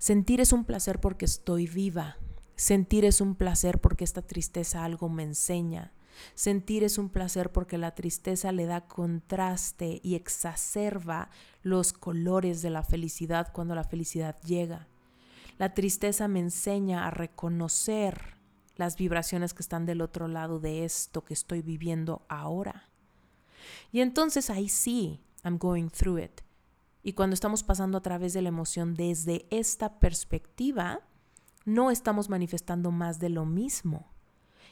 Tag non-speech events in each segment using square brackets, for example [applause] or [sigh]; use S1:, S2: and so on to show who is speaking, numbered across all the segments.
S1: Sentir es un placer porque estoy viva. Sentir es un placer porque esta tristeza algo me enseña. Sentir es un placer porque la tristeza le da contraste y exacerba los colores de la felicidad cuando la felicidad llega. La tristeza me enseña a reconocer las vibraciones que están del otro lado de esto que estoy viviendo ahora. Y entonces ahí sí, I'm going through it. Y cuando estamos pasando a través de la emoción desde esta perspectiva, no estamos manifestando más de lo mismo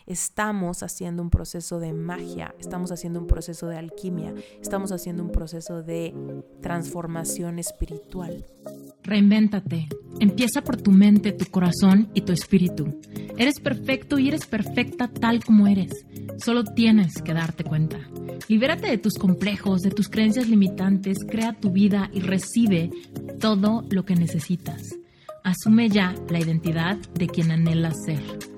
S1: estamos haciendo un proceso de magia, estamos haciendo un proceso de alquimia, estamos haciendo un proceso de transformación espiritual.
S2: Reinvéntate. Empieza por tu mente, tu corazón y tu espíritu. Eres perfecto y eres perfecta tal como eres. Solo tienes que darte cuenta. Libérate de tus complejos, de tus creencias limitantes, crea tu vida y recibe todo lo que necesitas. Asume ya la identidad de quien anhelas ser.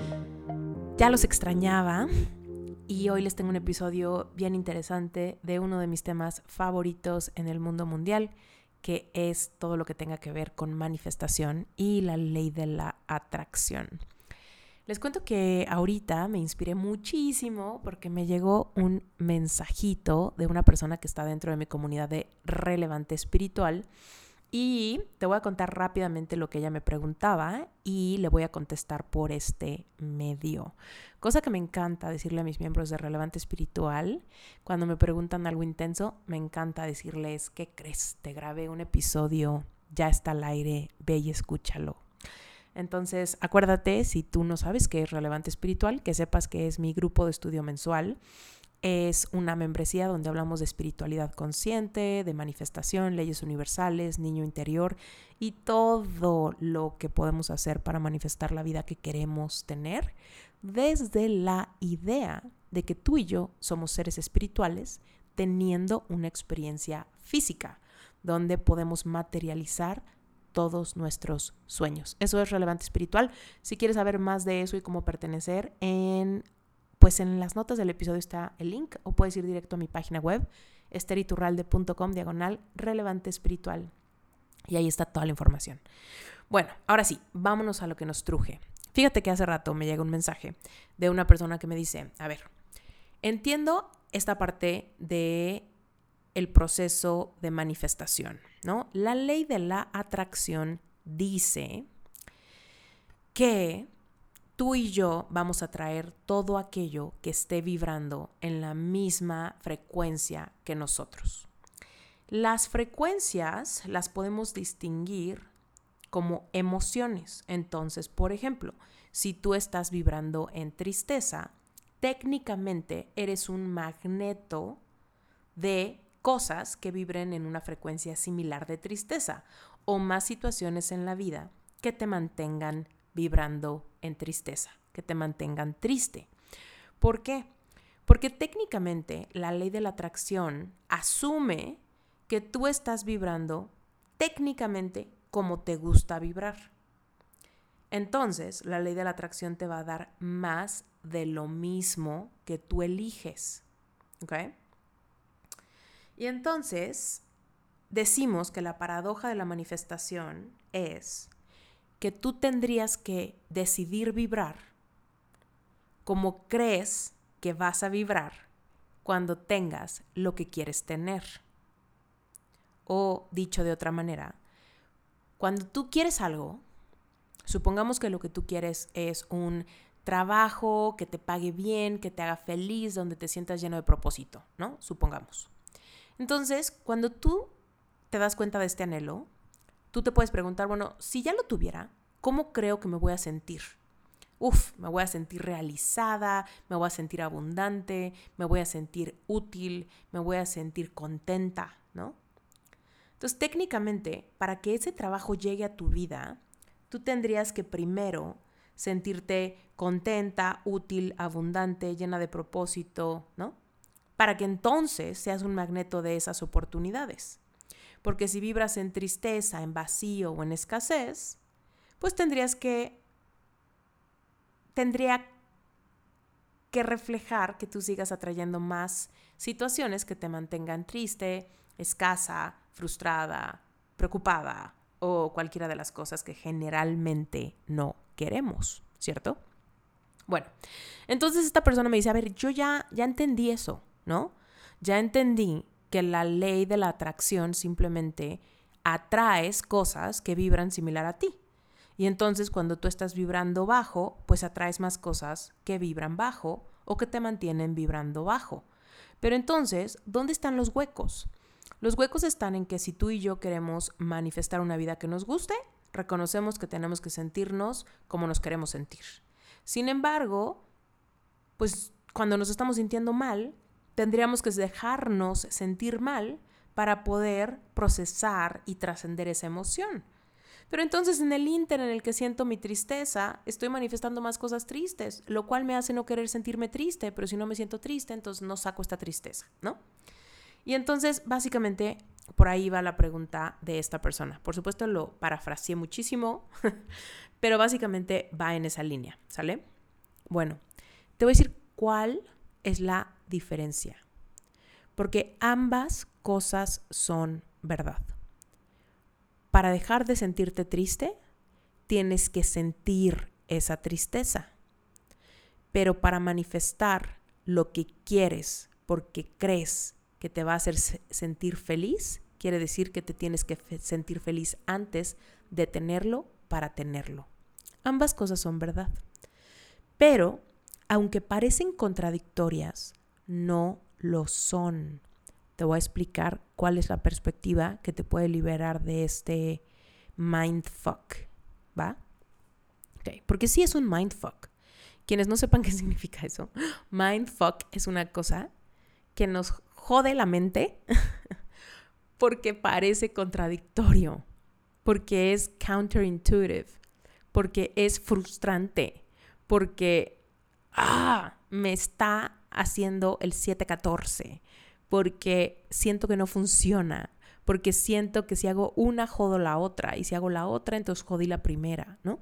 S1: Ya los extrañaba y hoy les tengo un episodio bien interesante de uno de mis temas favoritos en el mundo mundial, que es todo lo que tenga que ver con manifestación y la ley de la atracción. Les cuento que ahorita me inspiré muchísimo porque me llegó un mensajito de una persona que está dentro de mi comunidad de relevante espiritual y te voy a contar rápidamente lo que ella me preguntaba y le voy a contestar por este medio. Cosa que me encanta decirle a mis miembros de Relevante Espiritual. Cuando me preguntan algo intenso, me encanta decirles, ¿qué crees? Te grabé un episodio, ya está al aire, ve y escúchalo. Entonces, acuérdate, si tú no sabes qué es Relevante Espiritual, que sepas que es mi grupo de estudio mensual es una membresía donde hablamos de espiritualidad consciente, de manifestación, leyes universales, niño interior y todo lo que podemos hacer para manifestar la vida que queremos tener desde la idea de que tú y yo somos seres espirituales teniendo una experiencia física donde podemos materializar todos nuestros sueños. Eso es relevante espiritual. Si quieres saber más de eso y cómo pertenecer, en pues en las notas del episodio está el link o puedes ir directo a mi página web, esteriturralde.com, diagonal relevante espiritual. Y ahí está toda la información. Bueno, ahora sí, vámonos a lo que nos truje. Fíjate que hace rato me llega un mensaje de una persona que me dice, a ver, entiendo esta parte de el proceso de manifestación, ¿no? La ley de la atracción dice que tú y yo vamos a traer todo aquello que esté vibrando en la misma frecuencia que nosotros. Las frecuencias las podemos distinguir como emociones. Entonces, por ejemplo, si tú estás vibrando en tristeza, técnicamente eres un magneto de cosas que vibren en una frecuencia similar de tristeza o más situaciones en la vida que te mantengan vibrando en tristeza, que te mantengan triste. ¿Por qué? Porque técnicamente la ley de la atracción asume que tú estás vibrando técnicamente como te gusta vibrar. Entonces, la ley de la atracción te va a dar más de lo mismo que tú eliges. ¿Ok? Y entonces, decimos que la paradoja de la manifestación es que tú tendrías que decidir vibrar como crees que vas a vibrar cuando tengas lo que quieres tener. O dicho de otra manera, cuando tú quieres algo, supongamos que lo que tú quieres es un trabajo que te pague bien, que te haga feliz, donde te sientas lleno de propósito, ¿no? Supongamos. Entonces, cuando tú te das cuenta de este anhelo, tú te puedes preguntar, bueno, si ya lo tuviera, ¿cómo creo que me voy a sentir? Uf, me voy a sentir realizada, me voy a sentir abundante, me voy a sentir útil, me voy a sentir contenta, ¿no? Entonces, técnicamente, para que ese trabajo llegue a tu vida, tú tendrías que primero sentirte contenta, útil, abundante, llena de propósito, ¿no? Para que entonces seas un magneto de esas oportunidades. Porque si vibras en tristeza, en vacío o en escasez, pues tendrías que tendría que reflejar que tú sigas atrayendo más situaciones que te mantengan triste, escasa, frustrada, preocupada o cualquiera de las cosas que generalmente no queremos, ¿cierto? Bueno, entonces esta persona me dice, a ver, yo ya, ya entendí eso, ¿no? Ya entendí que la ley de la atracción simplemente atraes cosas que vibran similar a ti. Y entonces cuando tú estás vibrando bajo, pues atraes más cosas que vibran bajo o que te mantienen vibrando bajo. Pero entonces, ¿dónde están los huecos? Los huecos están en que si tú y yo queremos manifestar una vida que nos guste, reconocemos que tenemos que sentirnos como nos queremos sentir. Sin embargo, pues cuando nos estamos sintiendo mal, tendríamos que dejarnos sentir mal para poder procesar y trascender esa emoción. Pero entonces en el inter en el que siento mi tristeza, estoy manifestando más cosas tristes, lo cual me hace no querer sentirme triste, pero si no me siento triste, entonces no saco esta tristeza, ¿no? Y entonces, básicamente, por ahí va la pregunta de esta persona. Por supuesto, lo parafraseé muchísimo, [laughs] pero básicamente va en esa línea, ¿sale? Bueno, te voy a decir cuál es la diferencia. Porque ambas cosas son verdad. Para dejar de sentirte triste, tienes que sentir esa tristeza. Pero para manifestar lo que quieres porque crees que te va a hacer sentir feliz, quiere decir que te tienes que sentir feliz antes de tenerlo para tenerlo. Ambas cosas son verdad. Pero, aunque parecen contradictorias, no lo son te voy a explicar cuál es la perspectiva que te puede liberar de este mindfuck, ¿va? Okay. Porque sí es un mindfuck. Quienes no sepan [laughs] qué significa eso, mindfuck es una cosa que nos jode la mente [laughs] porque parece contradictorio, porque es counterintuitive, porque es frustrante, porque ah, me está haciendo el 714 porque siento que no funciona, porque siento que si hago una jodo la otra y si hago la otra entonces jodí la primera, ¿no?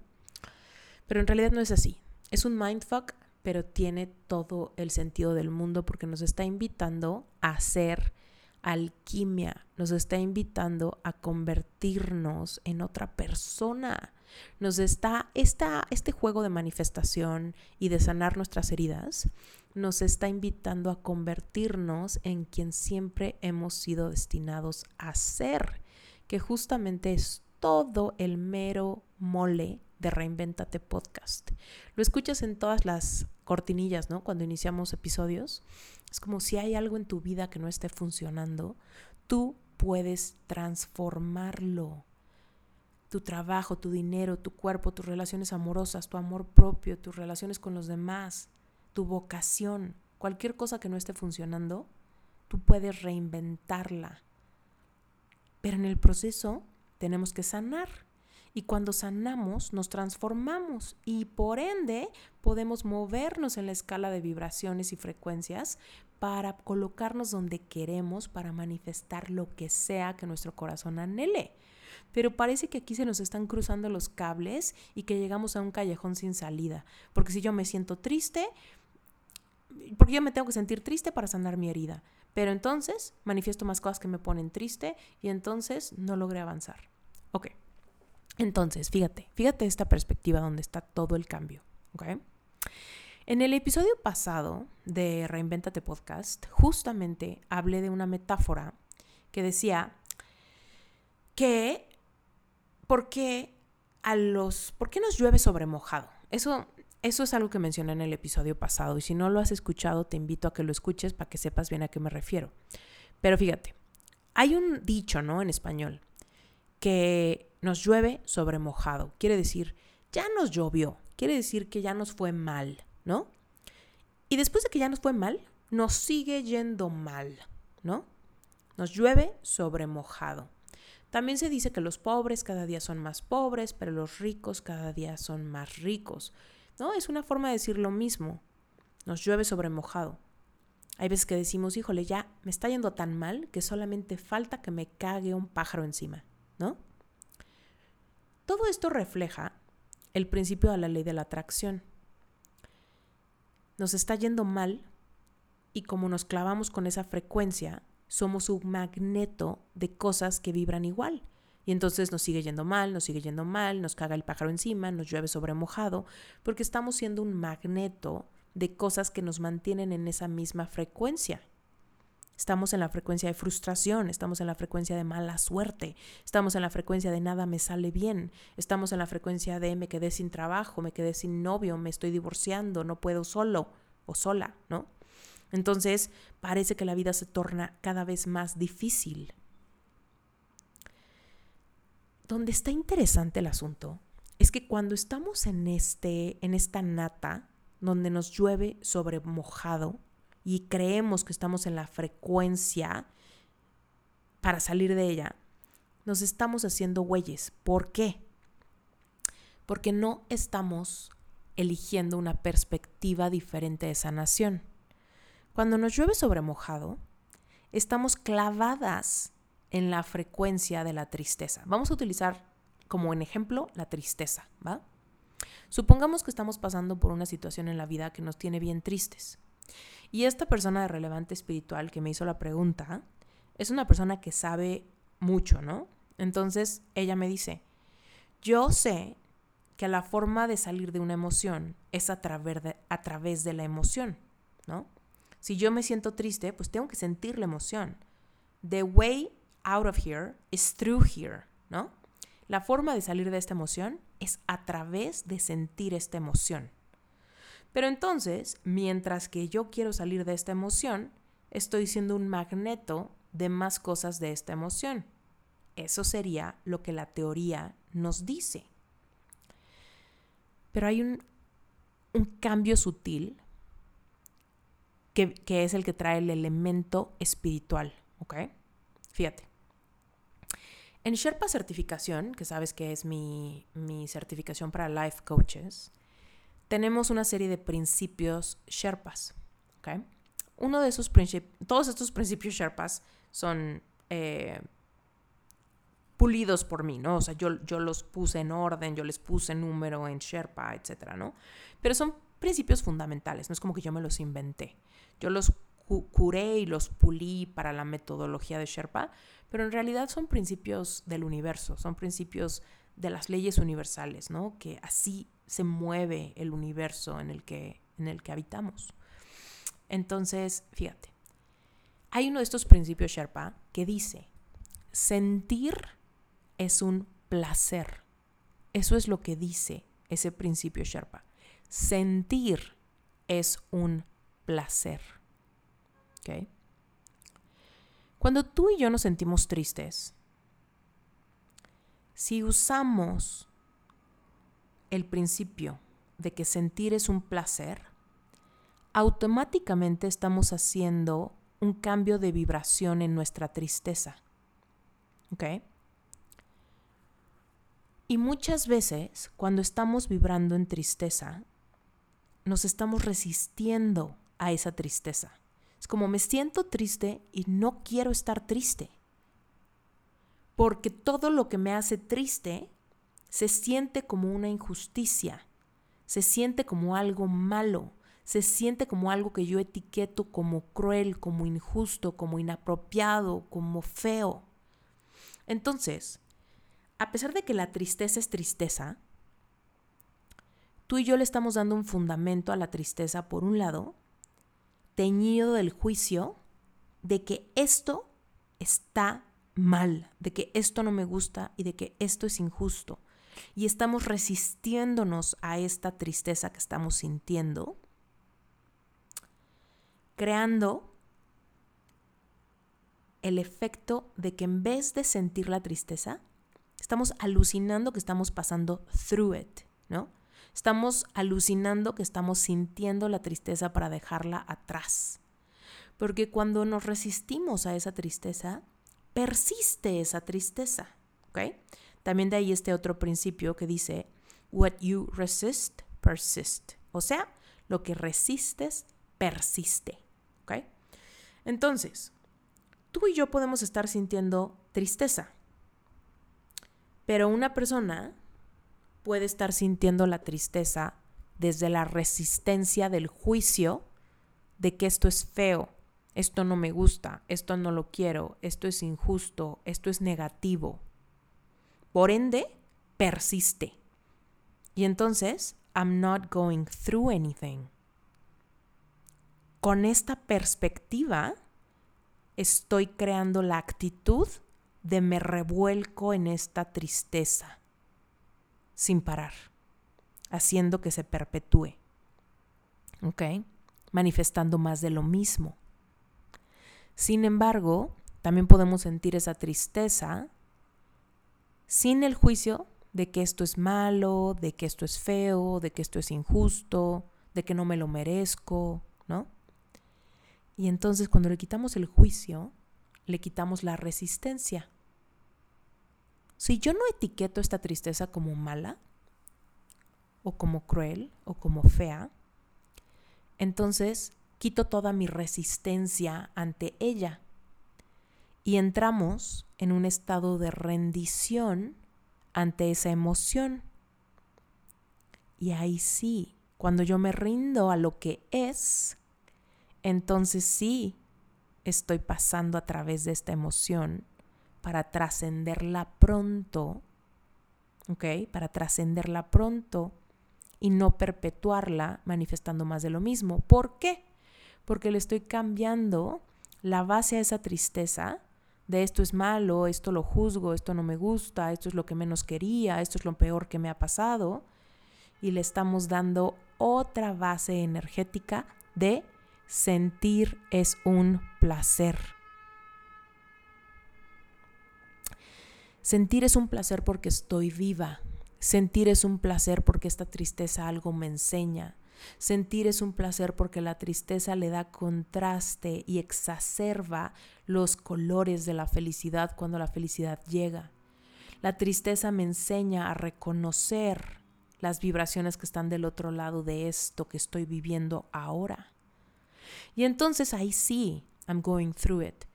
S1: Pero en realidad no es así. Es un mindfuck, pero tiene todo el sentido del mundo porque nos está invitando a hacer alquimia, nos está invitando a convertirnos en otra persona. Nos está, esta, este juego de manifestación y de sanar nuestras heridas nos está invitando a convertirnos en quien siempre hemos sido destinados a ser, que justamente es todo el mero mole de Reinventate Podcast. Lo escuchas en todas las cortinillas, ¿no? Cuando iniciamos episodios. Es como si hay algo en tu vida que no esté funcionando, tú puedes transformarlo. Tu trabajo, tu dinero, tu cuerpo, tus relaciones amorosas, tu amor propio, tus relaciones con los demás tu vocación, cualquier cosa que no esté funcionando, tú puedes reinventarla. Pero en el proceso tenemos que sanar. Y cuando sanamos, nos transformamos y por ende podemos movernos en la escala de vibraciones y frecuencias para colocarnos donde queremos, para manifestar lo que sea que nuestro corazón anhele. Pero parece que aquí se nos están cruzando los cables y que llegamos a un callejón sin salida. Porque si yo me siento triste, porque yo me tengo que sentir triste para sanar mi herida. Pero entonces manifiesto más cosas que me ponen triste y entonces no logré avanzar. Ok. Entonces, fíjate, fíjate esta perspectiva donde está todo el cambio. ¿ok? En el episodio pasado de Reinventate Podcast, justamente hablé de una metáfora que decía que ¿por qué a los ¿por qué nos llueve sobre mojado? Eso eso es algo que mencioné en el episodio pasado y si no lo has escuchado te invito a que lo escuches para que sepas bien a qué me refiero. Pero fíjate, hay un dicho, ¿no? En español, que nos llueve sobre mojado. Quiere decir, ya nos llovió. Quiere decir que ya nos fue mal, ¿no? Y después de que ya nos fue mal, nos sigue yendo mal, ¿no? Nos llueve sobre mojado. También se dice que los pobres cada día son más pobres, pero los ricos cada día son más ricos. ¿No? Es una forma de decir lo mismo. Nos llueve sobre mojado. Hay veces que decimos, híjole, ya me está yendo tan mal que solamente falta que me cague un pájaro encima, ¿no? Todo esto refleja el principio de la ley de la atracción. Nos está yendo mal y como nos clavamos con esa frecuencia, somos un magneto de cosas que vibran igual. Y entonces nos sigue yendo mal, nos sigue yendo mal, nos caga el pájaro encima, nos llueve sobre mojado, porque estamos siendo un magneto de cosas que nos mantienen en esa misma frecuencia. Estamos en la frecuencia de frustración, estamos en la frecuencia de mala suerte, estamos en la frecuencia de nada me sale bien, estamos en la frecuencia de me quedé sin trabajo, me quedé sin novio, me estoy divorciando, no puedo solo o sola, ¿no? Entonces parece que la vida se torna cada vez más difícil. Donde está interesante el asunto es que cuando estamos en, este, en esta nata, donde nos llueve sobre mojado y creemos que estamos en la frecuencia para salir de ella, nos estamos haciendo güeyes. ¿Por qué? Porque no estamos eligiendo una perspectiva diferente de sanación. Cuando nos llueve sobre mojado, estamos clavadas en la frecuencia de la tristeza. Vamos a utilizar como en ejemplo la tristeza, ¿va? Supongamos que estamos pasando por una situación en la vida que nos tiene bien tristes. Y esta persona de relevante espiritual que me hizo la pregunta es una persona que sabe mucho, ¿no? Entonces ella me dice, yo sé que la forma de salir de una emoción es a través de, a través de la emoción, ¿no? Si yo me siento triste, pues tengo que sentir la emoción. The way out of here is through here, ¿no? La forma de salir de esta emoción es a través de sentir esta emoción. Pero entonces, mientras que yo quiero salir de esta emoción, estoy siendo un magneto de más cosas de esta emoción. Eso sería lo que la teoría nos dice. Pero hay un, un cambio sutil que, es el que trae el elemento espiritual, ¿ok? Fíjate. En Sherpa Certificación, que sabes que es mi, mi certificación para life coaches, tenemos una serie de principios Sherpas, ¿ok? Uno de esos principios, todos estos principios Sherpas son eh, pulidos por mí, ¿no? O sea, yo, yo los puse en orden, yo les puse número en Sherpa, etcétera, ¿no? Pero son principios fundamentales, no es como que yo me los inventé. Yo los curé y los pulí para la metodología de Sherpa, pero en realidad son principios del universo, son principios de las leyes universales, ¿no? Que así se mueve el universo en el que, en el que habitamos. Entonces, fíjate, hay uno de estos principios Sherpa que dice, sentir es un placer. Eso es lo que dice ese principio Sherpa. Sentir es un placer. Cuando tú y yo nos sentimos tristes, si usamos el principio de que sentir es un placer, automáticamente estamos haciendo un cambio de vibración en nuestra tristeza. ¿Ok? Y muchas veces, cuando estamos vibrando en tristeza, nos estamos resistiendo a esa tristeza. Como me siento triste y no quiero estar triste. Porque todo lo que me hace triste se siente como una injusticia, se siente como algo malo, se siente como algo que yo etiqueto como cruel, como injusto, como inapropiado, como feo. Entonces, a pesar de que la tristeza es tristeza, tú y yo le estamos dando un fundamento a la tristeza por un lado, teñido del juicio de que esto está mal, de que esto no me gusta y de que esto es injusto. Y estamos resistiéndonos a esta tristeza que estamos sintiendo, creando el efecto de que en vez de sentir la tristeza, estamos alucinando que estamos pasando through it, ¿no? Estamos alucinando que estamos sintiendo la tristeza para dejarla atrás. Porque cuando nos resistimos a esa tristeza, persiste esa tristeza. ¿ok? También de ahí este otro principio que dice, what you resist, persist. O sea, lo que resistes, persiste, ¿ok? Entonces, tú y yo podemos estar sintiendo tristeza, pero una persona puede estar sintiendo la tristeza desde la resistencia del juicio de que esto es feo, esto no me gusta, esto no lo quiero, esto es injusto, esto es negativo. Por ende, persiste. Y entonces, I'm not going through anything. Con esta perspectiva, estoy creando la actitud de me revuelco en esta tristeza sin parar, haciendo que se perpetúe. ¿Ok? Manifestando más de lo mismo. Sin embargo, también podemos sentir esa tristeza sin el juicio de que esto es malo, de que esto es feo, de que esto es injusto, de que no me lo merezco, ¿no? Y entonces cuando le quitamos el juicio, le quitamos la resistencia. Si yo no etiqueto esta tristeza como mala, o como cruel, o como fea, entonces quito toda mi resistencia ante ella y entramos en un estado de rendición ante esa emoción. Y ahí sí, cuando yo me rindo a lo que es, entonces sí estoy pasando a través de esta emoción para trascenderla pronto, ¿ok? Para trascenderla pronto y no perpetuarla manifestando más de lo mismo. ¿Por qué? porque le estoy cambiando la base a esa tristeza de esto es malo, esto lo juzgo, esto no me gusta, esto es lo que menos quería, esto es lo peor que me ha pasado, y le estamos dando otra base energética de sentir es un placer. Sentir es un placer porque estoy viva. Sentir es un placer porque esta tristeza algo me enseña. Sentir es un placer porque la tristeza le da contraste y exacerba los colores de la felicidad cuando la felicidad llega. La tristeza me enseña a reconocer las vibraciones que están del otro lado de esto que estoy viviendo ahora. Y entonces ahí sí, I'm going through it.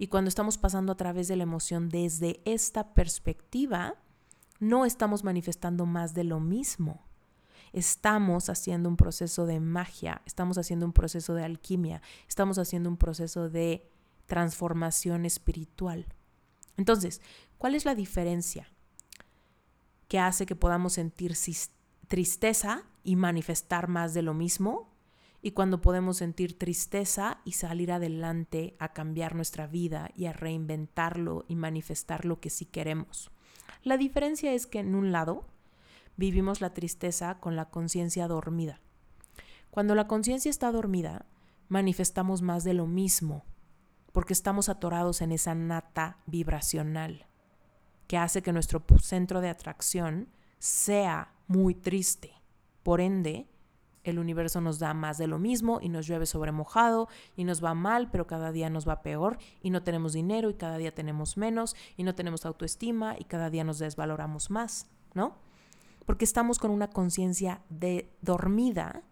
S1: Y cuando estamos pasando a través de la emoción desde esta perspectiva, no estamos manifestando más de lo mismo estamos haciendo un proceso de magia, estamos haciendo un proceso de alquimia, estamos haciendo un proceso de transformación espiritual. Entonces, ¿cuál es la diferencia que hace que podamos sentir tristeza y manifestar más de lo mismo? Y cuando podemos sentir tristeza y salir adelante a cambiar nuestra vida y a reinventarlo y manifestar lo que sí queremos. La diferencia es que en un lado vivimos la tristeza con la conciencia dormida. Cuando la conciencia está dormida, manifestamos más de lo mismo, porque estamos atorados en esa nata vibracional, que hace que nuestro centro de atracción sea muy triste. Por ende, el universo nos da más de lo mismo y nos llueve sobre mojado y nos va mal, pero cada día nos va peor y no tenemos dinero y cada día tenemos menos y no tenemos autoestima y cada día nos desvaloramos más, ¿no? porque estamos con una conciencia de dormida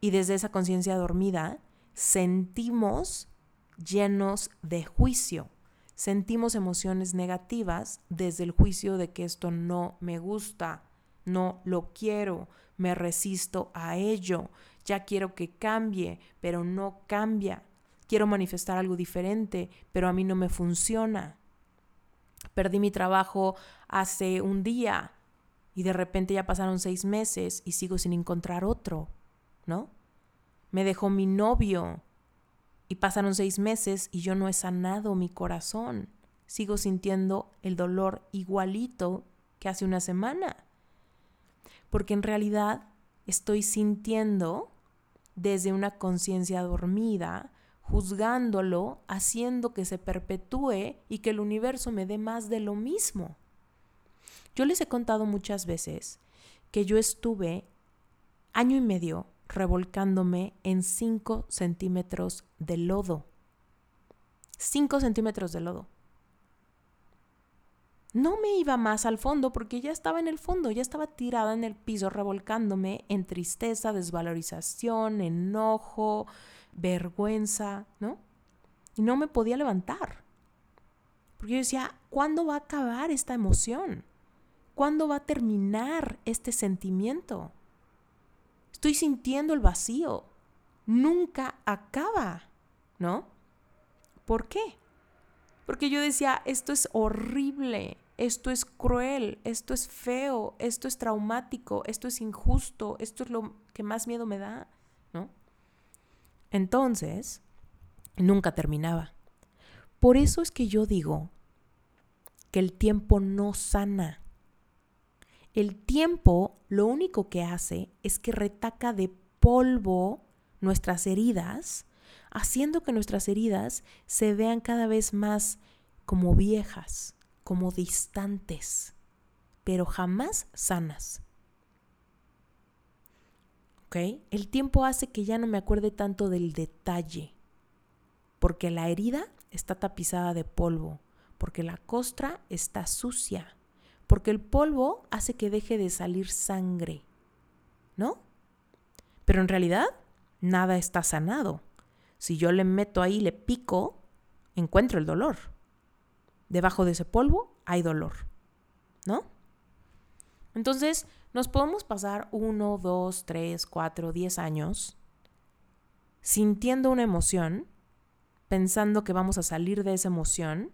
S1: y desde esa conciencia dormida sentimos llenos de juicio. Sentimos emociones negativas desde el juicio de que esto no me gusta, no lo quiero, me resisto a ello, ya quiero que cambie, pero no cambia. Quiero manifestar algo diferente, pero a mí no me funciona. Perdí mi trabajo hace un día, y de repente ya pasaron seis meses y sigo sin encontrar otro, ¿no? Me dejó mi novio y pasaron seis meses y yo no he sanado mi corazón. Sigo sintiendo el dolor igualito que hace una semana. Porque en realidad estoy sintiendo desde una conciencia dormida, juzgándolo, haciendo que se perpetúe y que el universo me dé más de lo mismo. Yo les he contado muchas veces que yo estuve año y medio revolcándome en 5 centímetros de lodo. 5 centímetros de lodo. No me iba más al fondo porque ya estaba en el fondo, ya estaba tirada en el piso revolcándome en tristeza, desvalorización, enojo, vergüenza, ¿no? Y no me podía levantar. Porque yo decía, ¿cuándo va a acabar esta emoción? ¿Cuándo va a terminar este sentimiento? Estoy sintiendo el vacío. Nunca acaba, ¿no? ¿Por qué? Porque yo decía, esto es horrible, esto es cruel, esto es feo, esto es traumático, esto es injusto, esto es lo que más miedo me da, ¿no? Entonces, nunca terminaba. Por eso es que yo digo que el tiempo no sana. El tiempo lo único que hace es que retaca de polvo nuestras heridas haciendo que nuestras heridas se vean cada vez más como viejas, como distantes, pero jamás sanas. El tiempo hace que ya no me acuerde tanto del detalle, porque la herida está tapizada de polvo, porque la costra está sucia, porque el polvo hace que deje de salir sangre, ¿no? Pero en realidad nada está sanado. Si yo le meto ahí, le pico, encuentro el dolor. Debajo de ese polvo hay dolor, ¿no? Entonces, nos podemos pasar uno, dos, tres, cuatro, diez años sintiendo una emoción, pensando que vamos a salir de esa emoción,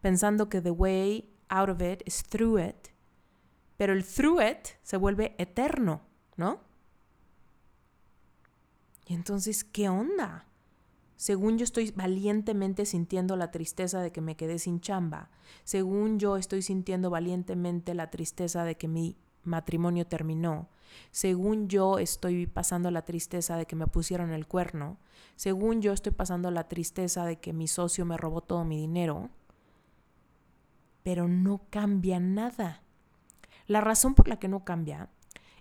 S1: pensando que the way out of it is through it, pero el through it se vuelve eterno, ¿no? Y entonces, ¿qué onda? Según yo estoy valientemente sintiendo la tristeza de que me quedé sin chamba, según yo estoy sintiendo valientemente la tristeza de que mi matrimonio terminó, según yo estoy pasando la tristeza de que me pusieron el cuerno, según yo estoy pasando la tristeza de que mi socio me robó todo mi dinero, pero no cambia nada. La razón por la que no cambia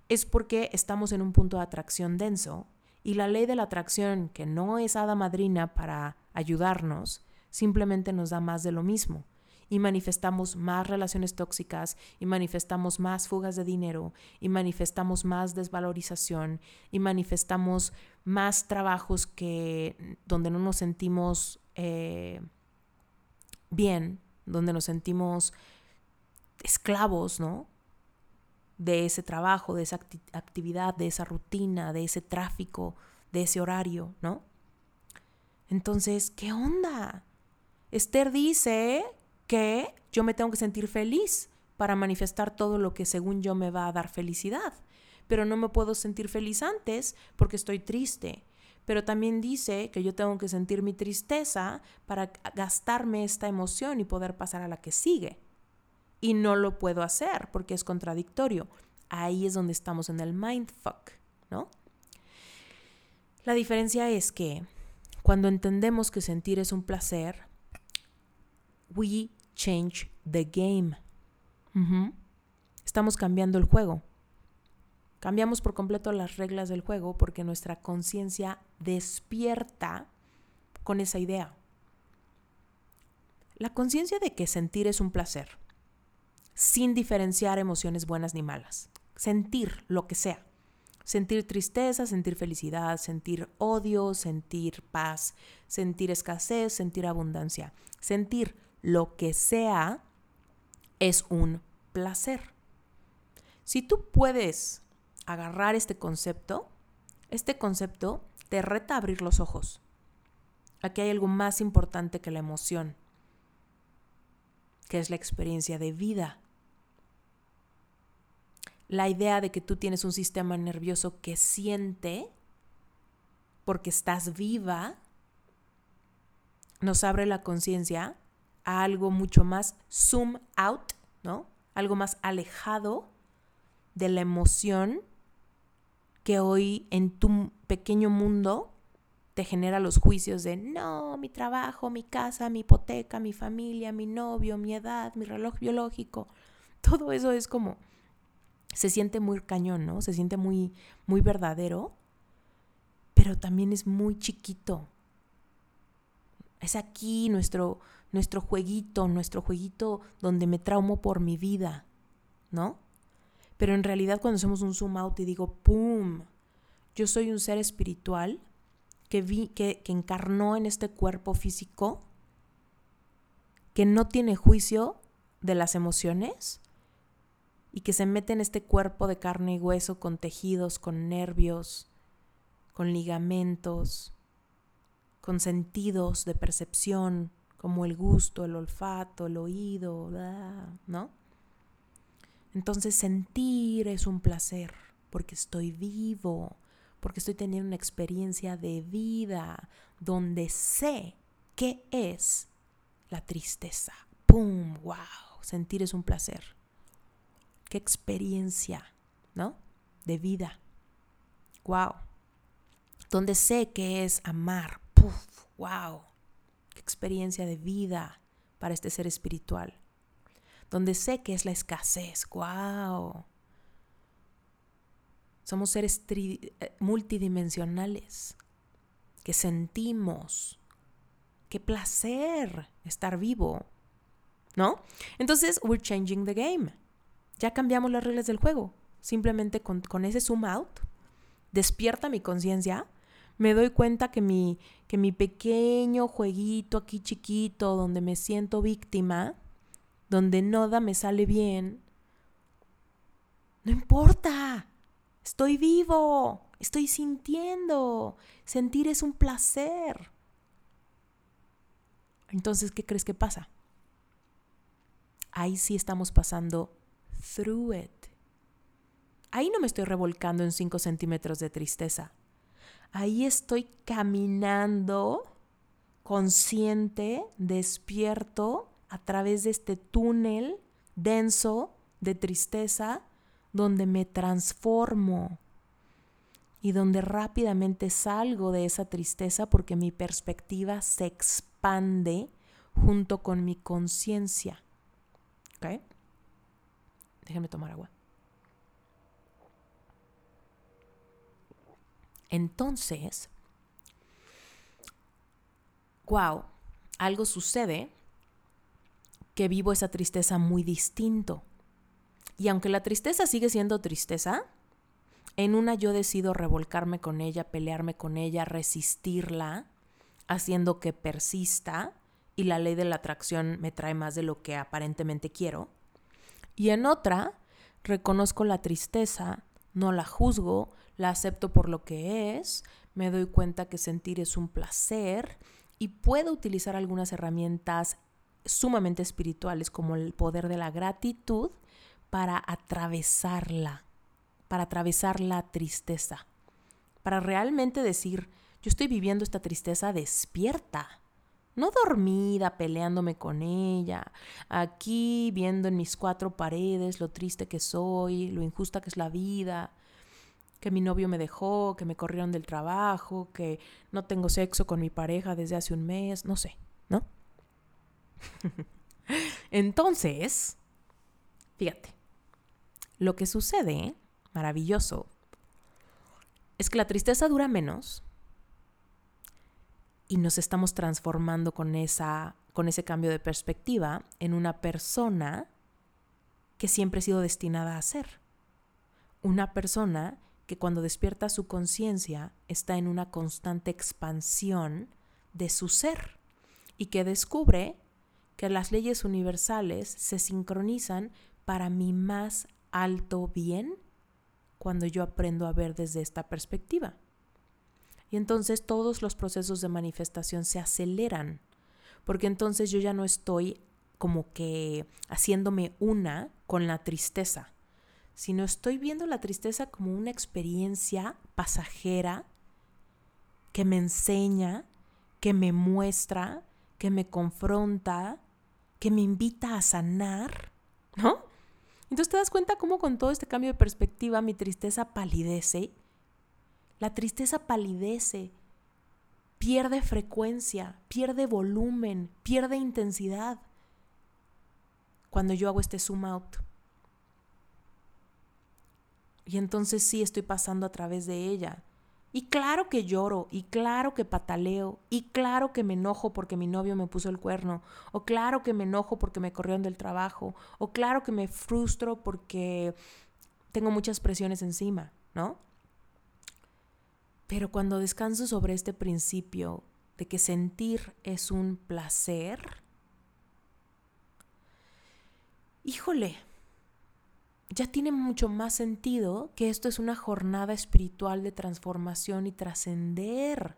S1: es porque estamos en un punto de atracción denso y la ley de la atracción, que no es hada madrina para ayudarnos, simplemente nos da más de lo mismo. Y manifestamos más relaciones tóxicas, y manifestamos más fugas de dinero, y manifestamos más desvalorización, y manifestamos más trabajos que donde no nos sentimos eh, bien, donde nos sentimos esclavos, ¿no? De ese trabajo, de esa actividad, de esa rutina, de ese tráfico, de ese horario, ¿no? Entonces, ¿qué onda? Esther dice que yo me tengo que sentir feliz para manifestar todo lo que según yo me va a dar felicidad, pero no me puedo sentir feliz antes porque estoy triste. Pero también dice que yo tengo que sentir mi tristeza para gastarme esta emoción y poder pasar a la que sigue y no lo puedo hacer porque es contradictorio. Ahí es donde estamos en el mindfuck, ¿no? La diferencia es que cuando entendemos que sentir es un placer, we change the game. Estamos cambiando el juego. Cambiamos por completo las reglas del juego porque nuestra conciencia despierta con esa idea. La conciencia de que sentir es un placer sin diferenciar emociones buenas ni malas. Sentir lo que sea. Sentir tristeza, sentir felicidad, sentir odio, sentir paz, sentir escasez, sentir abundancia. Sentir lo que sea es un placer. Si tú puedes agarrar este concepto, este concepto te reta a abrir los ojos. Aquí hay algo más importante que la emoción, que es la experiencia de vida la idea de que tú tienes un sistema nervioso que siente porque estás viva, nos abre la conciencia a algo mucho más zoom out, ¿no? Algo más alejado de la emoción que hoy en tu pequeño mundo te genera los juicios de no, mi trabajo, mi casa, mi hipoteca, mi familia, mi novio, mi edad, mi reloj biológico. Todo eso es como se siente muy cañón, ¿no? Se siente muy, muy verdadero, pero también es muy chiquito. Es aquí nuestro, nuestro jueguito, nuestro jueguito donde me traumo por mi vida, ¿no? Pero en realidad cuando hacemos un zoom out y digo, ¡pum! Yo soy un ser espiritual que, vi, que, que encarnó en este cuerpo físico, que no tiene juicio de las emociones y que se mete en este cuerpo de carne y hueso con tejidos, con nervios, con ligamentos, con sentidos de percepción, como el gusto, el olfato, el oído, ¿no? Entonces sentir es un placer, porque estoy vivo, porque estoy teniendo una experiencia de vida donde sé qué es la tristeza. ¡Pum! ¡Wow! Sentir es un placer. Qué experiencia, ¿no? De vida. ¡Wow! Donde sé qué es amar. ¡Puf! ¡Wow! Qué experiencia de vida para este ser espiritual. Donde sé que es la escasez. ¡Wow! Somos seres eh, multidimensionales que sentimos. Qué placer estar vivo. ¿No? Entonces, we're changing the game. Ya cambiamos las reglas del juego. Simplemente con, ese zoom out, despierta mi conciencia, me doy cuenta que mi, que mi pequeño jueguito aquí chiquito, donde me siento víctima, donde nada me sale bien, no importa. Estoy vivo, estoy sintiendo. Sentir es un placer. Entonces, ¿qué crees que pasa? Ahí sí estamos pasando through it. Ahí no me estoy revolcando en 5 centímetros de tristeza. Ahí estoy caminando consciente, despierto, a través de este túnel denso de tristeza donde me transformo y donde rápidamente salgo de esa tristeza porque mi perspectiva se expande junto con mi conciencia. ¿Ok? Déjenme tomar agua. Entonces, wow, algo sucede que vivo esa tristeza muy distinto. Y aunque la tristeza sigue siendo tristeza, en una yo decido revolcarme con ella, pelearme con ella, resistirla, haciendo que persista y la ley de la atracción me trae más de lo que aparentemente quiero. Y en otra, reconozco la tristeza, no la juzgo, la acepto por lo que es, me doy cuenta que sentir es un placer y puedo utilizar algunas herramientas sumamente espirituales como el poder de la gratitud para atravesarla, para atravesar la tristeza, para realmente decir, yo estoy viviendo esta tristeza despierta, no dormida peleándome con ella, aquí viendo en mis cuatro paredes lo triste que soy, lo injusta que es la vida, que mi novio me dejó, que me corrieron del trabajo, que no tengo sexo con mi pareja desde hace un mes, no sé, ¿no? [laughs] Entonces, fíjate, lo que sucede, maravilloso, es que la tristeza dura menos y nos estamos transformando con, esa, con ese cambio de perspectiva en una persona que siempre ha sido destinada a ser. Una persona que cuando despierta su conciencia está en una constante expansión de su ser y que descubre que las leyes universales se sincronizan para mi más alto bien cuando yo aprendo a ver desde esta perspectiva. Y entonces todos los procesos de manifestación se aceleran, porque entonces yo ya no estoy como que haciéndome una con la tristeza, sino estoy viendo la tristeza como una experiencia pasajera que me enseña, que me muestra, que me confronta, que me invita a sanar, ¿no? Entonces te das cuenta cómo con todo este cambio de perspectiva mi tristeza palidece. La tristeza palidece, pierde frecuencia, pierde volumen, pierde intensidad cuando yo hago este zoom out. Y entonces sí estoy pasando a través de ella, Y claro que lloro, y claro que pataleo, y claro que me enojo porque mi novio me puso el cuerno, o claro que me enojo porque me corrieron del trabajo, o claro que me frustro porque tengo muchas presiones encima, ¿no? Pero cuando descanso sobre este principio de que sentir es un placer, híjole, ya tiene mucho más sentido que esto es una jornada espiritual de transformación y trascender,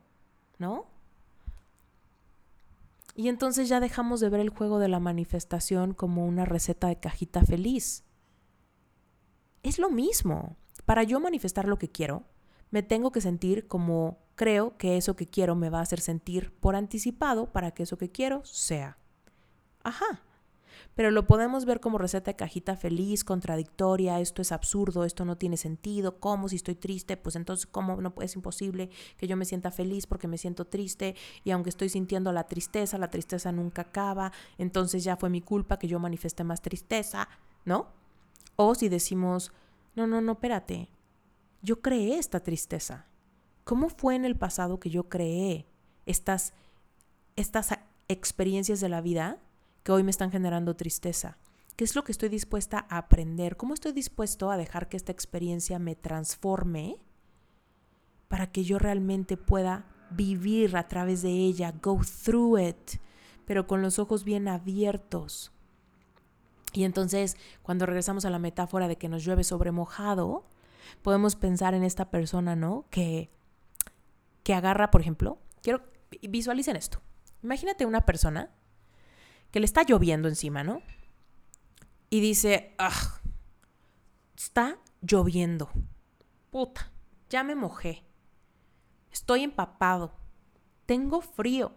S1: ¿no? Y entonces ya dejamos de ver el juego de la manifestación como una receta de cajita feliz. Es lo mismo. Para yo manifestar lo que quiero, me tengo que sentir como creo que eso que quiero me va a hacer sentir por anticipado para que eso que quiero sea. Ajá pero lo podemos ver como receta de cajita feliz, contradictoria, esto es absurdo, esto no tiene sentido, ¿cómo si estoy triste? Pues entonces, ¿cómo no es imposible que yo me sienta feliz porque me siento triste? Y aunque estoy sintiendo la tristeza, la tristeza nunca acaba, entonces ya fue mi culpa que yo manifesté más tristeza, ¿no? O si decimos, no, no, no, espérate, yo creé esta tristeza. ¿Cómo fue en el pasado que yo creé estas, estas experiencias de la vida que hoy me están generando tristeza? ¿Qué es lo que estoy dispuesta a aprender? ¿Cómo estoy dispuesto a dejar que esta experiencia me transforme para que yo realmente pueda vivir a través de ella, go through it, pero con los ojos bien abiertos? Y entonces, cuando regresamos a la metáfora de que nos llueve sobre mojado, podemos pensar en esta persona, ¿no? Que, que agarra, por ejemplo, quiero, visualicen esto. Imagínate una persona que le está lloviendo encima, ¿no? Y dice, ah, está lloviendo. Puta, ya me mojé. Estoy empapado. Tengo frío.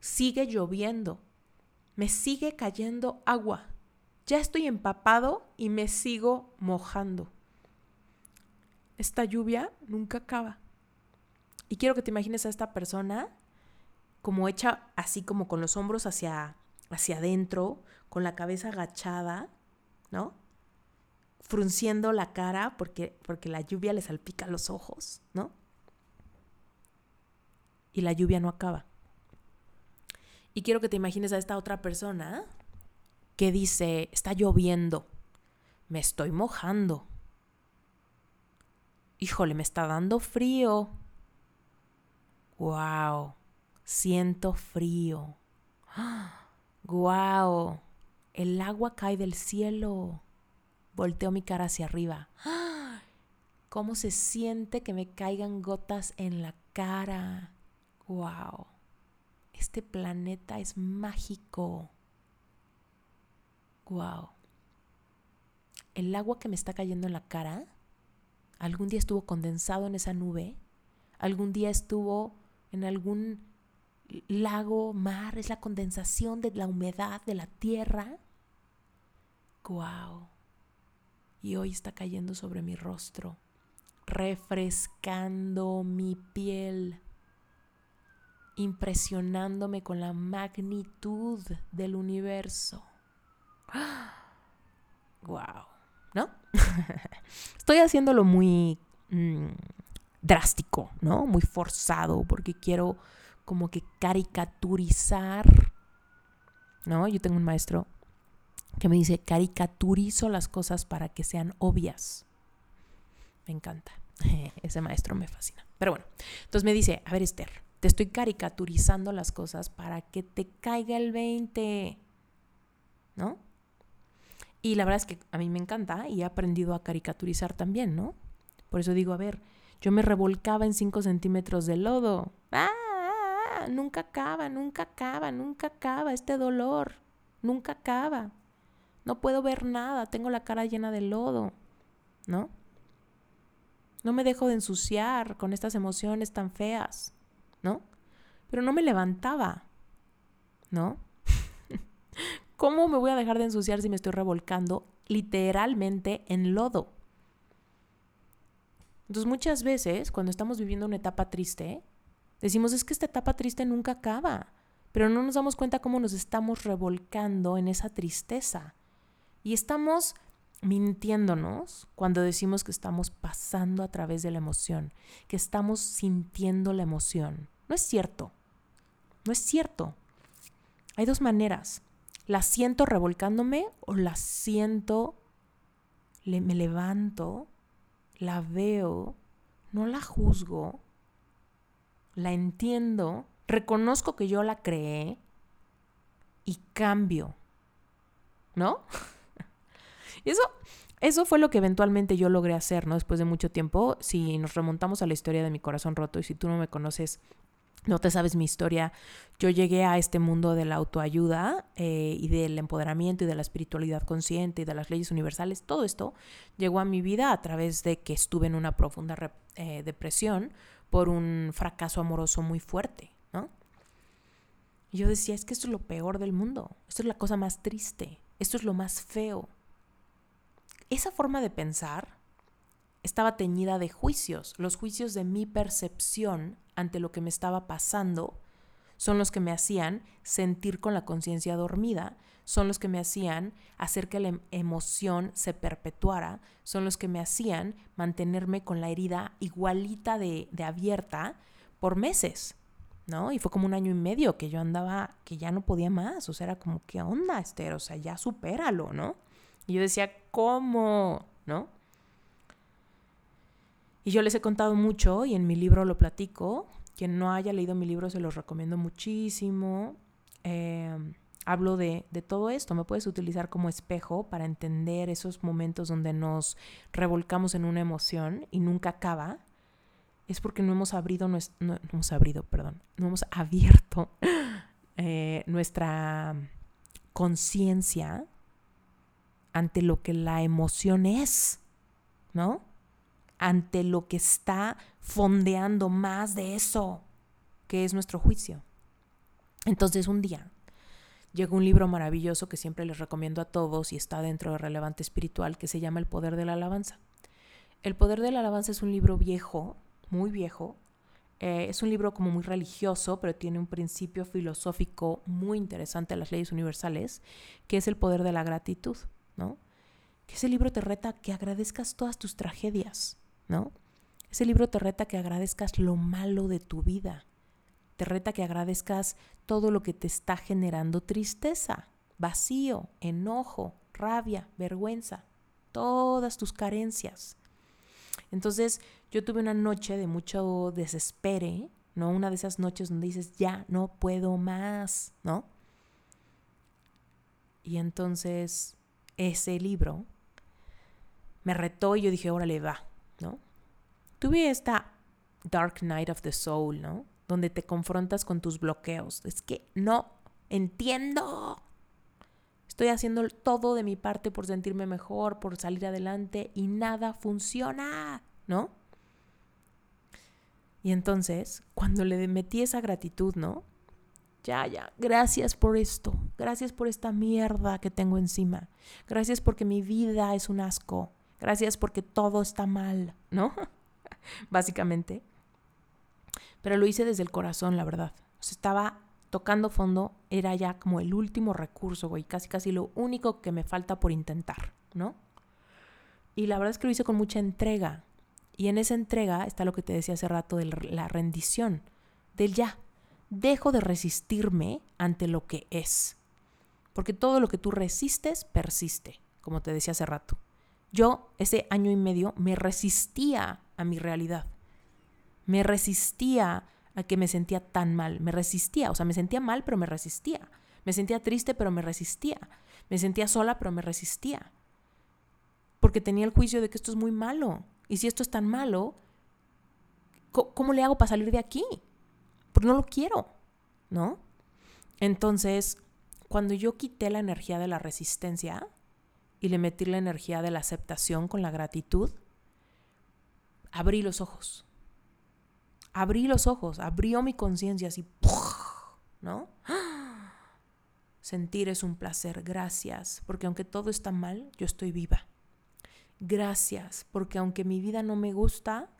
S1: Sigue lloviendo. Me sigue cayendo agua. Ya estoy empapado y me sigo mojando. Esta lluvia nunca acaba. Y quiero que te imagines a esta persona como hecha así como con los hombros hacia hacia adentro, con la cabeza agachada, ¿no? Frunciendo la cara porque, porque la lluvia le salpica los ojos, ¿no? Y la lluvia no acaba. Y quiero que te imagines a esta otra persona que dice, está lloviendo, me estoy mojando. Híjole, me está dando frío. Wow, siento frío. [gasps] ¡Guau! El agua cae del cielo. Volteo mi cara hacia arriba. [gasps] ¿Cómo se siente que me caigan gotas en la cara? ¡Guau! Este planeta es mágico. ¡Guau! El agua que me está cayendo en la cara, algún día estuvo condensado en esa nube, algún día estuvo en algún lago, mar, es la condensación de la humedad de la tierra. ¡Guau! Y hoy está cayendo sobre mi rostro, refrescando mi piel, impresionándome con la magnitud del universo. [gasps] ¡Guau! [laughs] Estoy haciéndolo muy mm, drástico, ¿no? Muy forzado porque quiero como que caricaturizar, ¿no? Yo tengo un maestro que me dice, caricaturizo las cosas para que sean obvias. Me encanta. [laughs] Ese maestro me fascina. Pero bueno, entonces me dice, a ver Esther, te estoy caricaturizando las cosas para que te caiga el 20, ¿no? Y la verdad es que a mí me encanta y he aprendido a caricaturizar también, ¿no? Por eso digo, a ver, yo me revolcaba en 5 centímetros de lodo. ¡Ah! nunca acaba, nunca acaba, nunca acaba este dolor, nunca acaba. No puedo ver nada, tengo la cara llena de lodo, ¿no? No me dejo de ensuciar con estas emociones tan feas, ¿no? Pero no me levantaba, ¿no? [laughs] ¿Cómo me voy a dejar de ensuciar si me estoy revolcando literalmente en lodo? Entonces muchas veces cuando estamos viviendo una etapa triste, Decimos, es que esta etapa triste nunca acaba, pero no nos damos cuenta cómo nos estamos revolcando en esa tristeza. Y estamos mintiéndonos cuando decimos que estamos pasando a través de la emoción, que estamos sintiendo la emoción. No es cierto. No es cierto. Hay dos maneras. La siento revolcándome o la siento, me levanto, la veo, no la juzgo, la entiendo, reconozco que yo la creé y cambio. ¿No? [laughs] eso, eso fue lo que eventualmente yo logré hacer, ¿no? Después de mucho tiempo, si nos remontamos a la historia de mi corazón roto y si tú no me conoces, no te sabes mi historia, yo llegué a este mundo de la autoayuda eh, y del empoderamiento y de la espiritualidad consciente y de las leyes universales. Todo esto llegó a mi vida a través de que estuve en una profunda eh, depresión por un fracaso amoroso muy fuerte, ¿no? Y yo decía, es que esto es lo peor del mundo, esto es la cosa más triste, esto es lo más feo. Esa forma de pensar estaba teñida de juicios, los juicios de mi percepción ante lo que me estaba pasando son los que me hacían sentir con la conciencia dormida, son los que me hacían hacer que la em-, emoción se perpetuara, son los que me hacían mantenerme con la herida igualita de, de abierta por meses. ¿no? Y fue como un año y medio que yo andaba, que ya no podía más, o sea, era como, ¿qué onda, Esther? O sea, ya supéralo, ¿no? Y yo decía, ¿cómo? ¿No? Y yo les he contado mucho y en mi libro lo platico. Quien no haya leído mi libro se los recomiendo muchísimo. Em, hablo de, de, todo esto. Me puedes utilizar como espejo para entender esos momentos donde nos revolcamos en una emoción y nunca acaba es porque no hemos abrido, no, hemos abrido, perdón, no hemos [laughs] abierto eh, nuestra conciencia ante lo que la emoción es, ¿no? Ante lo que está fondeando más de eso, que es nuestro juicio. Entonces un día llegó un libro maravilloso que siempre les recomiendo a todos y está dentro de Relevante Espiritual, que se llama El Poder de la Alabanza. El Poder de la Alabanza es un libro viejo, muy viejo. Eh, es un libro como muy religioso, pero tiene un principio filosófico muy interesante las leyes universales, que es el poder de la gratitud, ¿no? Que ese libro te reta que agradezcas todas tus tragedias, ¿no? Ese libro te reta que agradezcas lo malo de tu vida. Te reta que agradezcas todo lo que te está generando tristeza, vacío, enojo, rabia, vergüenza, todas tus carencias. Entonces yo tuve una noche de mucho desespere, ¿no? Una de esas noches donde dices, ya, no puedo más, ¿no? Y entonces ese libro me retó y yo dije, órale, va. Tuve esta Dark Night of the Soul, ¿no? Donde te confrontas con tus bloqueos. Es que no entiendo. Estoy haciendo todo de mi parte por sentirme mejor, por salir adelante y nada funciona, ¿no? Y entonces, cuando le metí esa gratitud, ¿no? Ya, ya, gracias por esto, gracias por esta mierda que tengo encima, gracias porque mi vida es un asco, gracias porque todo está mal, ¿no? [laughs] [laughs] Básicamente. Pero lo hice desde el corazón, la verdad. O estaba tocando fondo, era ya como el último recurso, güey, casi casi lo único que me falta por intentar, ¿no? Y la verdad es que lo hice con mucha entrega, y en esa entrega está lo que te decía hace rato de la rendición, del ya. Dejo de resistirme ante lo que es. Porque todo lo que tú resistes persiste, como te decía hace rato. Yo ese año y medio me resistía a mi realidad. Me resistía a que me sentía tan mal. Me resistía, o sea, me sentía mal, pero me resistía. Me sentía triste, pero me resistía. Me sentía sola, pero me resistía. Porque tenía el juicio de que esto es muy malo. Y si esto es tan malo, ¿cómo le hago para salir de aquí? Porque no lo quiero, ¿no? Entonces, cuando yo quité la energía de la resistencia y le metí la energía de la aceptación con la gratitud, abrí los ojos. Abrí los ojos, abrió mi conciencia así, ¿no? Sentir es un placer, gracias, porque aunque todo está mal, yo estoy viva gracias, porque aunque mi vida no me gusta,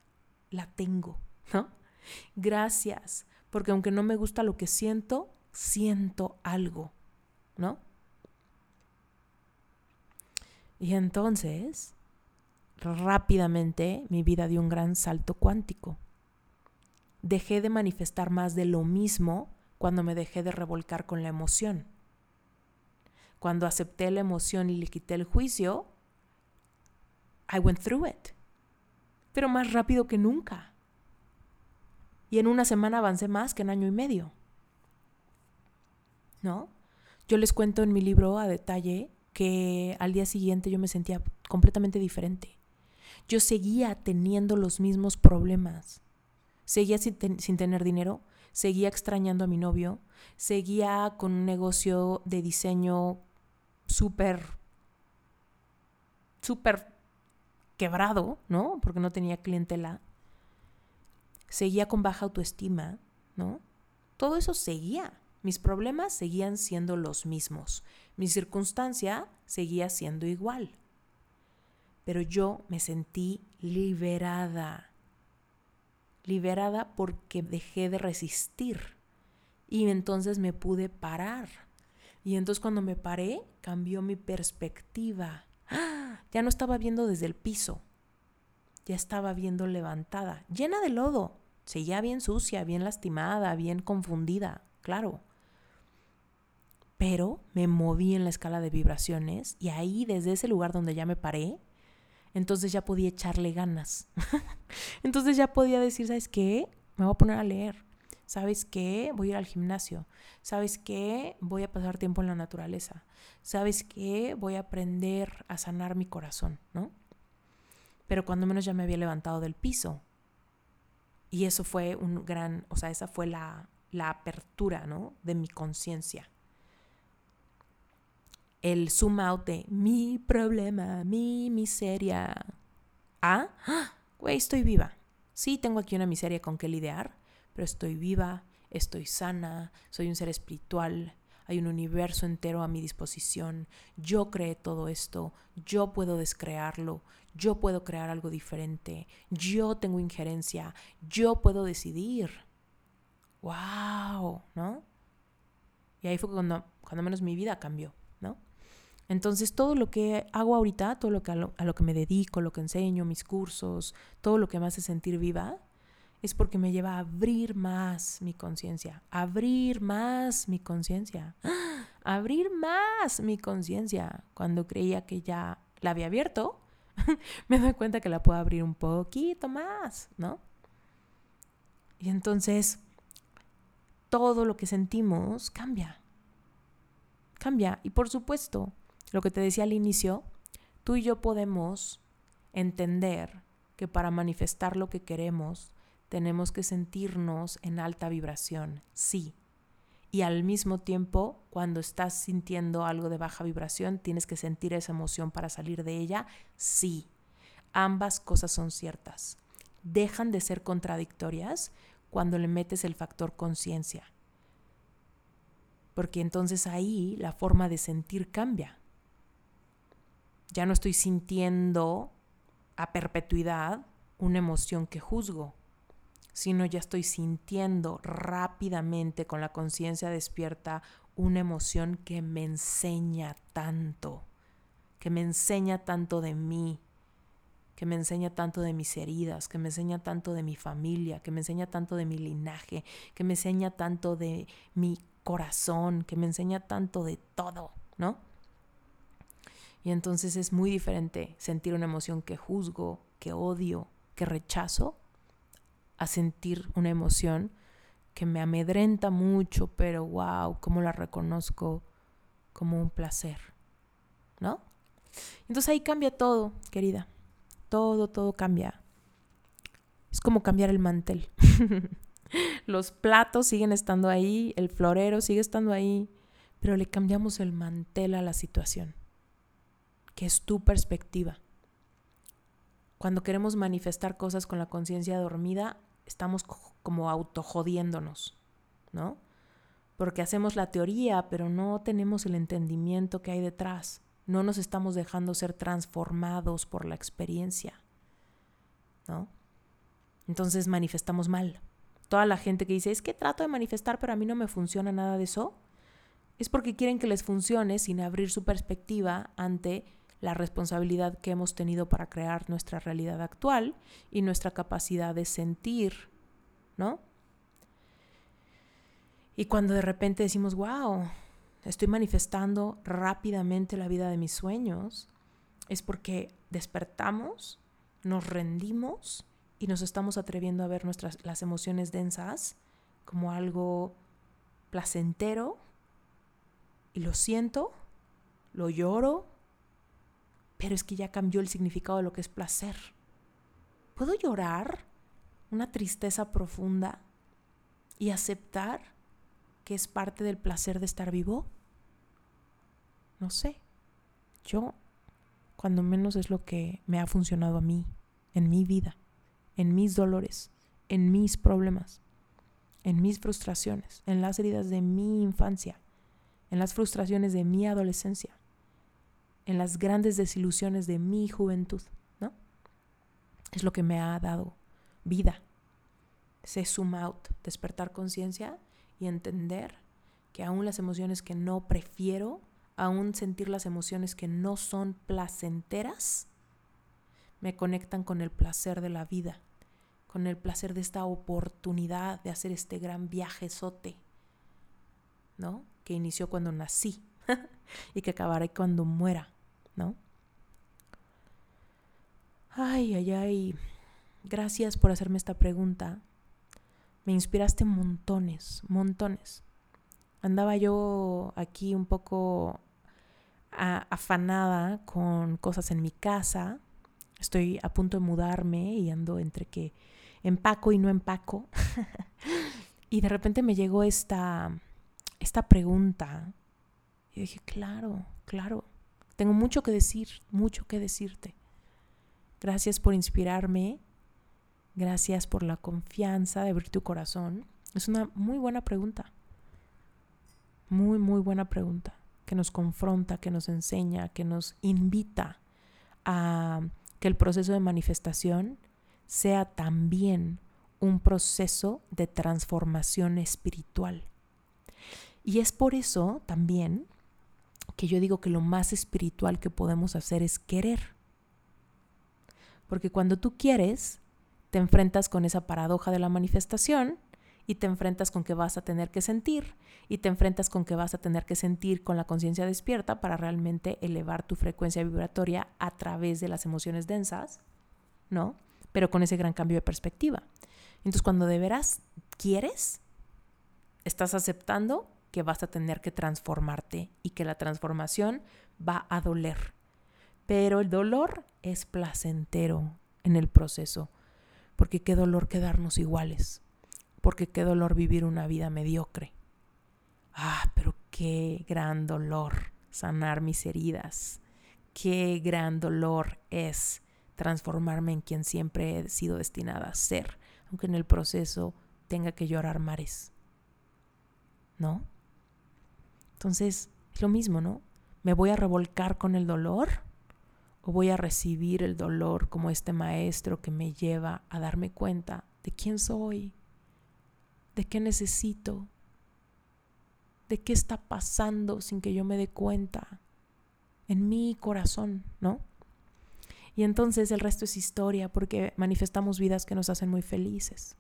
S1: la tengo, ¿no? Gracias, porque aunque no me gusta lo que siento, siento algo, ¿no? Y entonces, rápidamente, mi vida dio un gran salto cuántico. Dejé de manifestar más de lo mismo cuando me dejé de revolcar con la emoción. Cuando acepté la emoción y le quité el juicio, I went through it. Pero más rápido que nunca. Y en una semana avancé más que en año y medio. ¿No? Yo les cuento en mi libro a detalle que al día siguiente yo me sentía completamente diferente. Yo seguía teniendo los mismos problemas. Seguía sin, tener dinero, seguía extrañando a mi novio, seguía con un negocio de diseño súper, súper quebrado, ¿no? Porque no tenía clientela. Seguía con baja autoestima, ¿no? Todo eso seguía. Mis problemas seguían siendo los mismos. Mi circunstancia seguía siendo igual. Pero yo me sentí liberada. Liberada porque dejé de resistir. Y entonces me pude parar. Y entonces cuando me paré, cambió mi perspectiva. [gasps] Ya no estaba viendo desde el piso. Ya estaba viendo levantada, llena de lodo. Seguía bien sucia, bien lastimada, bien confundida, claro. Pero me moví en la escala de vibraciones y ahí, desde ese lugar donde ya me paré, entonces ya podía echarle ganas. [laughs] entonces ya podía decir, ¿sabes qué? Me voy a poner a leer. ¿Sabes qué? Voy a ir al gimnasio. ¿Sabes qué? Voy a pasar tiempo en la naturaleza. ¿Sabes qué? Voy a aprender a sanar mi corazón, ¿no? Pero cuando menos ya me había levantado del piso. Y eso fue un gran, o sea, esa fue la, la apertura, ¿no? De mi conciencia. El zoom out de mi problema, mi miseria. Ah, [gasps] güey, estoy viva. Sí, tengo aquí una miseria con que lidiar, pero estoy viva, estoy sana, soy un ser espiritual, hay un universo entero a mi disposición, yo creé todo esto, yo puedo descrearlo, yo puedo crear algo diferente, yo tengo injerencia, yo puedo decidir. ¡Wow! ¿No? Y ahí fue cuando, cuando menos mi vida cambió. Entonces todo lo que hago ahorita, todo lo que a, lo, a lo que me dedico, lo que enseño, mis cursos, todo lo que me hace sentir viva, es porque me lleva a abrir más mi conciencia, abrir más mi conciencia, [gasps] abrir más mi conciencia. Cuando creía que ya la había abierto, [laughs] me doy cuenta que la puedo abrir un poquito más, ¿no? Y entonces todo lo que sentimos cambia. Cambia. Y por supuesto, lo que te decía al inicio, tú y yo podemos entender que para manifestar lo que queremos, tenemos que sentirnos en alta vibración, sí. Y al mismo tiempo, cuando estás sintiendo algo de baja vibración, tienes que sentir esa emoción para salir de ella, sí. Ambas cosas son ciertas. Dejan de ser contradictorias cuando le metes el factor conciencia. Porque entonces ahí la forma de sentir cambia. Ya no estoy sintiendo a perpetuidad una emoción que juzgo, sino ya estoy sintiendo rápidamente con la conciencia despierta una emoción que me enseña tanto, que me enseña tanto de mí, que me enseña tanto de mis heridas, que me enseña tanto de mi familia, que me enseña tanto de mi linaje, que me enseña tanto de mi corazón, que me enseña tanto de todo, ¿no? Y entonces es muy diferente sentir una emoción que juzgo, que odio, que rechazo, a sentir una emoción que me amedrenta mucho, pero wow, cómo la reconozco como un placer, ¿no? Entonces ahí cambia todo, querida. Todo, todo cambia. Es como cambiar el mantel. [laughs] Los platos siguen estando ahí, el florero sigue estando ahí, pero le cambiamos el mantel a la situación, que es tu perspectiva. Cuando queremos manifestar cosas con la conciencia dormida, estamos como autojodiéndonos, ¿no? Porque hacemos la teoría, pero no tenemos el entendimiento que hay detrás. No nos estamos dejando ser transformados por la experiencia, ¿no? Entonces manifestamos mal. Toda la gente que dice, es que trato de manifestar, pero a mí no me funciona nada de eso, es porque quieren que les funcione sin abrir su perspectiva ante la responsabilidad que hemos tenido para crear nuestra realidad actual y nuestra capacidad de sentir, ¿no? Y cuando de repente decimos, wow, estoy manifestando rápidamente la vida de mis sueños, es porque despertamos, nos rendimos y nos estamos atreviendo a ver nuestras las emociones densas como algo placentero y lo siento, lo lloro, pero es que ya cambió el significado de lo que es placer. ¿Puedo llorar una tristeza profunda y aceptar que es parte del placer de estar vivo? No sé. Yo, cuando menos es lo que me ha funcionado a mí, en mi vida, en mis dolores, en mis problemas en mis frustraciones, en las heridas de mi infancia, en las frustraciones de mi adolescencia, en las grandes desilusiones de mi juventud, ¿no? Es lo que me ha dado vida. Se zoom out, despertar conciencia y entender que aún las emociones que no prefiero, aún sentir las emociones que no son placenteras, me conectan con el placer de la vida con el placer de esta oportunidad de hacer este gran viaje sote, ¿no? Que inició cuando nací [laughs] y que acabará cuando muera, ¿no? Ay, ay, ay. Gracias por hacerme esta pregunta. Me inspiraste montones, montones. Andaba yo aquí un poco afanada con cosas en mi casa. Estoy a punto de mudarme y ando entre que empaco y no empaco. [laughs] y de repente me llegó esta, esta pregunta. Y dije, claro, claro, tengo mucho que decir, mucho que decirte. Gracias por inspirarme. Gracias por la confianza de abrir tu corazón. Es una muy buena pregunta. Muy, muy buena pregunta. Que nos confronta, que nos enseña, que nos invita a que el proceso de manifestación sea también un proceso de transformación espiritual. Y es por eso también que yo digo que lo más espiritual que podemos hacer es querer. Porque cuando tú quieres, te enfrentas con esa paradoja de la manifestación y te enfrentas con que vas a tener que sentir y te enfrentas con que vas a tener que sentir con la conciencia despierta para realmente elevar tu frecuencia vibratoria a través de las emociones densas, ¿no? pero con ese gran cambio de perspectiva. Entonces, cuando de veras quieres, estás aceptando que vas a tener que transformarte y que la transformación va a doler. Pero el dolor es placentero en el proceso, porque qué dolor quedarnos iguales, porque qué dolor vivir una vida mediocre. Ah, pero qué gran dolor sanar mis heridas, qué gran dolor es transformarme en quien siempre he sido destinada a ser, aunque en el proceso tenga que llorar mares. ¿No? Entonces, es lo mismo, ¿no? ¿Me voy a revolcar con el dolor? ¿O voy a recibir el dolor como este maestro que me lleva a darme cuenta de quién soy? ¿De qué necesito? ¿De qué está pasando sin que yo me dé cuenta? En mi corazón, ¿no? Y entonces el resto es historia porque manifestamos vidas que nos hacen muy felices.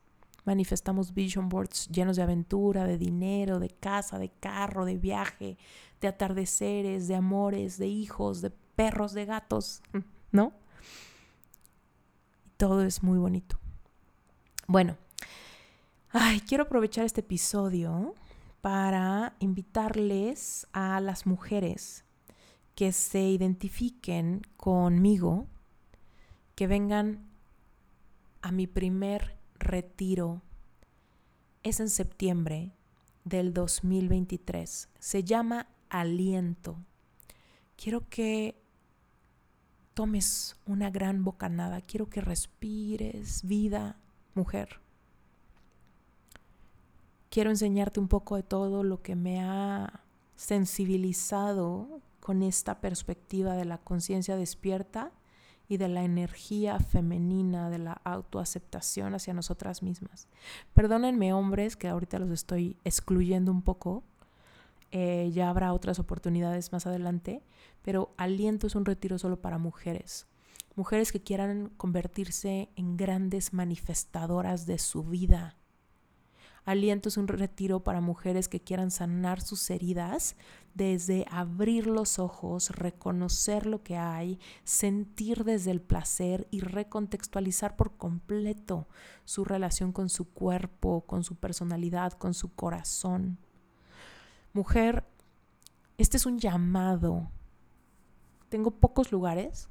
S1: Manifestamos vision boards llenos de aventura, de dinero, de casa, de carro, de viaje, de atardeceres, de amores, de hijos, de perros, de gatos, ¿no? Todo es muy bonito. Bueno, ay, quiero aprovechar este episodio para invitarles a las mujeres que se identifiquen conmigo que vengan a mi primer retiro. Es en septiembre del 2023. Se llama Aliento. Quiero que tomes una gran bocanada. Quiero que respires vida, mujer. Quiero enseñarte un poco de todo lo que me ha sensibilizado con esta perspectiva de la conciencia despierta y de la energía femenina, de la autoaceptación hacia nosotras mismas. Perdónenme hombres que ahorita los estoy excluyendo un poco. Eh, ya habrá otras oportunidades más adelante, pero Aliento es un retiro solo para mujeres. Mujeres que quieran convertirse en grandes manifestadoras de su vida. Aliento es un retiro para mujeres que quieran sanar sus heridas desde abrir los ojos, reconocer lo que hay, sentir desde el placer y recontextualizar por completo su relación con su cuerpo, con su personalidad, con su corazón. Mujer, este es un llamado. Tengo pocos lugares.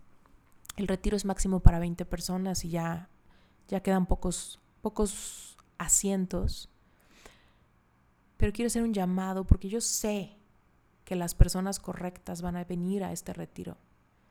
S1: El retiro es máximo para 20 personas y ya, ya quedan pocos, pocos asientos. Pero quiero hacer un llamado porque yo sé que las personas correctas van a venir a este retiro.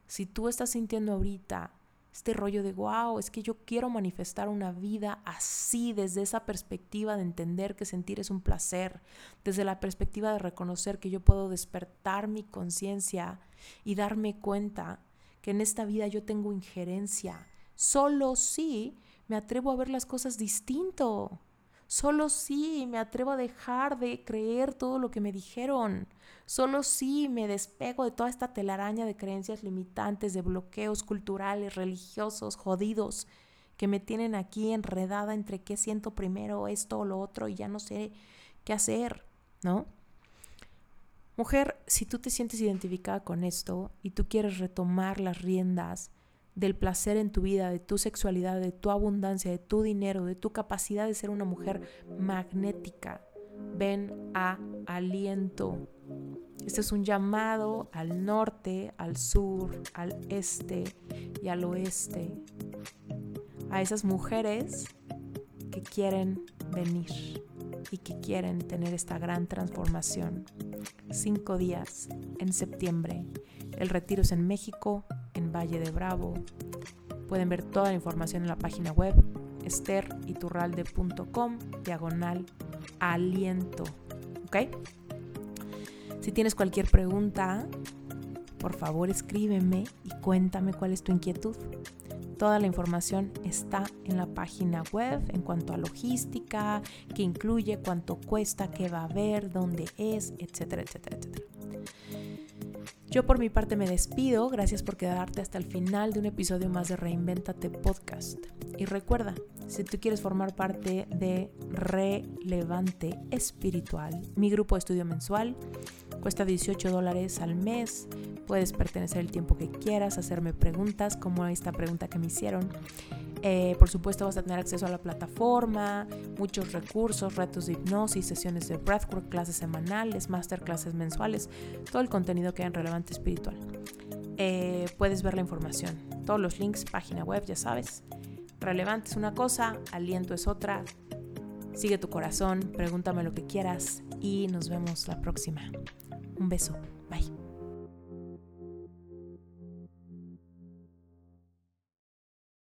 S1: Si tú estás sintiendo ahorita este rollo de, wow, es que yo quiero manifestar una vida así, desde esa perspectiva de entender que sentir es un placer, desde la perspectiva de reconocer que yo puedo despertar mi conciencia y darme cuenta que en esta vida yo tengo injerencia. Solo si me atrevo a ver las cosas distinto. Solo si me atrevo a dejar de creer todo lo que me dijeron. Solo si me despego de toda esta telaraña de creencias limitantes, de bloqueos culturales, religiosos, jodidos, que me tienen aquí enredada entre qué siento primero, esto o lo otro, y ya no sé qué hacer, ¿no? Mujer, si tú te sientes identificada con esto y tú quieres retomar las riendas del placer en tu vida, de tu sexualidad, de tu abundancia, de tu dinero, de tu capacidad de ser una mujer magnética, ven a aliento. Este es un llamado al norte, al sur, al este y al oeste. A esas mujeres que quieren venir y que quieren tener esta gran transformación. Cinco días en septiembre. El retiro es en México, en Valle de Bravo. Pueden ver toda la información en la página web esteriturralde.com diagonal aliento. ¿Ok? Si tienes cualquier pregunta, por favor escríbeme y cuéntame cuál es tu inquietud. Toda la información está en la página web en cuanto a logística, qué incluye, cuánto cuesta, qué va a haber, dónde es, etcétera, etcétera, etcétera. Yo por mi parte me despido, gracias por quedarte hasta el final de un episodio más de Reinventate Podcast. Y recuerda, si tú quieres formar parte de Relevante Espiritual, mi grupo de estudio mensual, cuesta 18 dólares al mes, puedes pertenecer el tiempo que quieras, hacerme preguntas como esta pregunta que me hicieron eh, por supuesto vas a tener acceso a la plataforma, muchos recursos, retos de hipnosis, sesiones de breathwork, clases semanales, masterclasses mensuales, todo el contenido que hay en Relevante Espiritual. Eh, puedes ver la información, todos los links, página web, ya sabes. Relevante es una cosa, aliento es otra. Sigue tu corazón, pregúntame lo que quieras y nos vemos la próxima. Un beso.